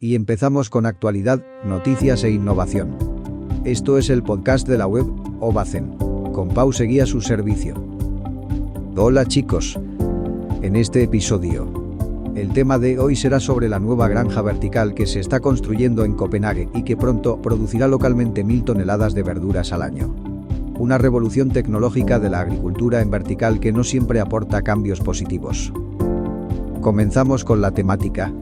Y empezamos con actualidad, noticias e innovación. Esto es el podcast de la web Ovacen. Con Pau seguía su servicio. Hola chicos. En este episodio, el tema de hoy será sobre la nueva granja vertical que se está construyendo en Copenhague y que pronto producirá localmente mil toneladas de verduras al año. Una revolución tecnológica de la agricultura en vertical que no siempre aporta cambios positivos. Comenzamos con la temática.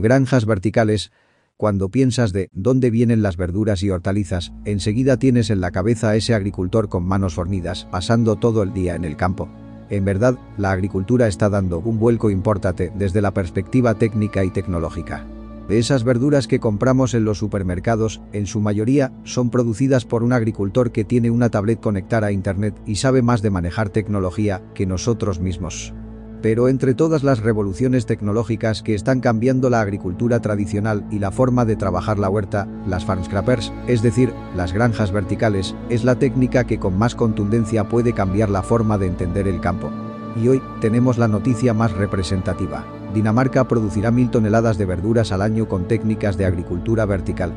Granjas verticales. Cuando piensas de dónde vienen las verduras y hortalizas, enseguida tienes en la cabeza a ese agricultor con manos fornidas, pasando todo el día en el campo. En verdad, la agricultura está dando un vuelco importante desde la perspectiva técnica y tecnológica. De esas verduras que compramos en los supermercados, en su mayoría, son producidas por un agricultor que tiene una tablet conectada a Internet y sabe más de manejar tecnología que nosotros mismos. Pero entre todas las revoluciones tecnológicas que están cambiando la agricultura tradicional y la forma de trabajar la huerta, las farmscrapers, es decir, las granjas verticales, es la técnica que con más contundencia puede cambiar la forma de entender el campo. Y hoy tenemos la noticia más representativa. Dinamarca producirá mil toneladas de verduras al año con técnicas de agricultura vertical.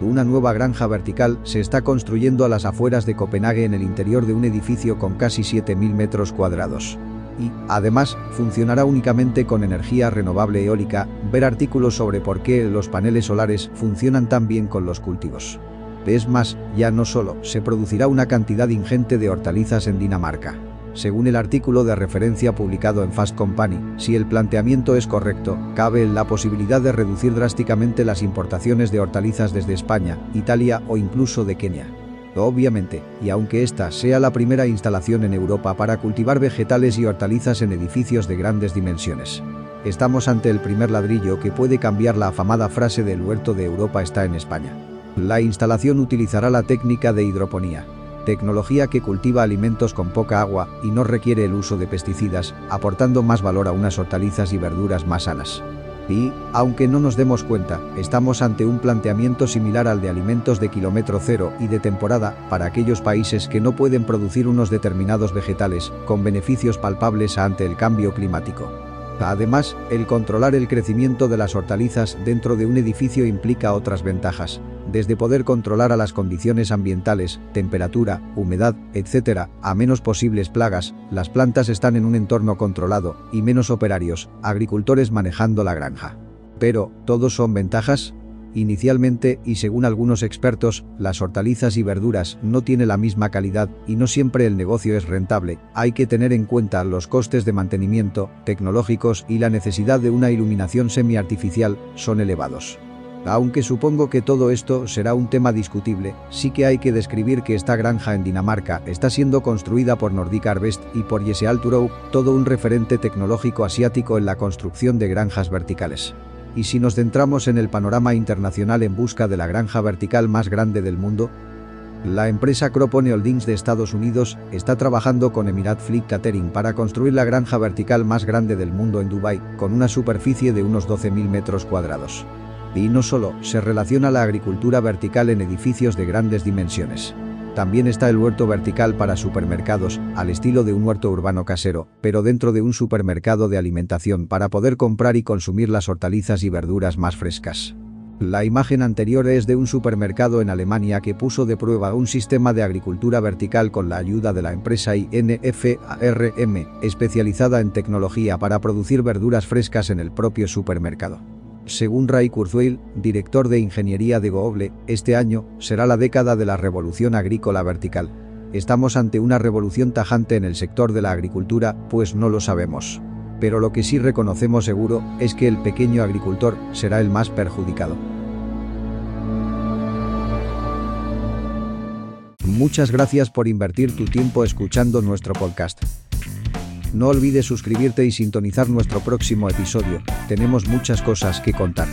Una nueva granja vertical se está construyendo a las afueras de Copenhague en el interior de un edificio con casi 7.000 metros cuadrados. Y, además, funcionará únicamente con energía renovable eólica, ver artículos sobre por qué los paneles solares funcionan tan bien con los cultivos. Es más, ya no solo se producirá una cantidad ingente de hortalizas en Dinamarca, según el artículo de referencia publicado en Fast Company, si el planteamiento es correcto, cabe la posibilidad de reducir drásticamente las importaciones de hortalizas desde España, Italia o incluso de Kenia. Obviamente, y aunque esta sea la primera instalación en Europa para cultivar vegetales y hortalizas en edificios de grandes dimensiones. Estamos ante el primer ladrillo que puede cambiar la afamada frase del huerto de Europa está en España. La instalación utilizará la técnica de hidroponía, tecnología que cultiva alimentos con poca agua y no requiere el uso de pesticidas, aportando más valor a unas hortalizas y verduras más sanas. Y, aunque no nos demos cuenta, estamos ante un planteamiento similar al de alimentos de kilómetro cero y de temporada para aquellos países que no pueden producir unos determinados vegetales, con beneficios palpables ante el cambio climático. Además, el controlar el crecimiento de las hortalizas dentro de un edificio implica otras ventajas, desde poder controlar a las condiciones ambientales, temperatura, humedad, etc., a menos posibles plagas, las plantas están en un entorno controlado, y menos operarios, agricultores manejando la granja. Pero, ¿todos son ventajas? Inicialmente, y según algunos expertos, las hortalizas y verduras no tienen la misma calidad y no siempre el negocio es rentable. Hay que tener en cuenta los costes de mantenimiento, tecnológicos y la necesidad de una iluminación semi-artificial son elevados. Aunque supongo que todo esto será un tema discutible, sí que hay que describir que esta granja en Dinamarca está siendo construida por Nordic Harvest y por Jesse Alturow, todo un referente tecnológico asiático en la construcción de granjas verticales. Y si nos centramos en el panorama internacional en busca de la granja vertical más grande del mundo, la empresa Cropone Holdings de Estados Unidos está trabajando con Emirat Fleet Catering para construir la granja vertical más grande del mundo en Dubái, con una superficie de unos 12.000 metros cuadrados. Y no solo se relaciona la agricultura vertical en edificios de grandes dimensiones. También está el huerto vertical para supermercados, al estilo de un huerto urbano casero, pero dentro de un supermercado de alimentación para poder comprar y consumir las hortalizas y verduras más frescas. La imagen anterior es de un supermercado en Alemania que puso de prueba un sistema de agricultura vertical con la ayuda de la empresa INFARM, especializada en tecnología para producir verduras frescas en el propio supermercado. Según Ray Kurzweil, director de ingeniería de Google, este año será la década de la revolución agrícola vertical. ¿Estamos ante una revolución tajante en el sector de la agricultura? Pues no lo sabemos. Pero lo que sí reconocemos seguro es que el pequeño agricultor será el más perjudicado. Muchas gracias por invertir tu tiempo escuchando nuestro podcast. No olvides suscribirte y sintonizar nuestro próximo episodio, tenemos muchas cosas que contar.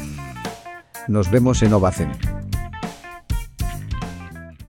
Nos vemos en Ovacen.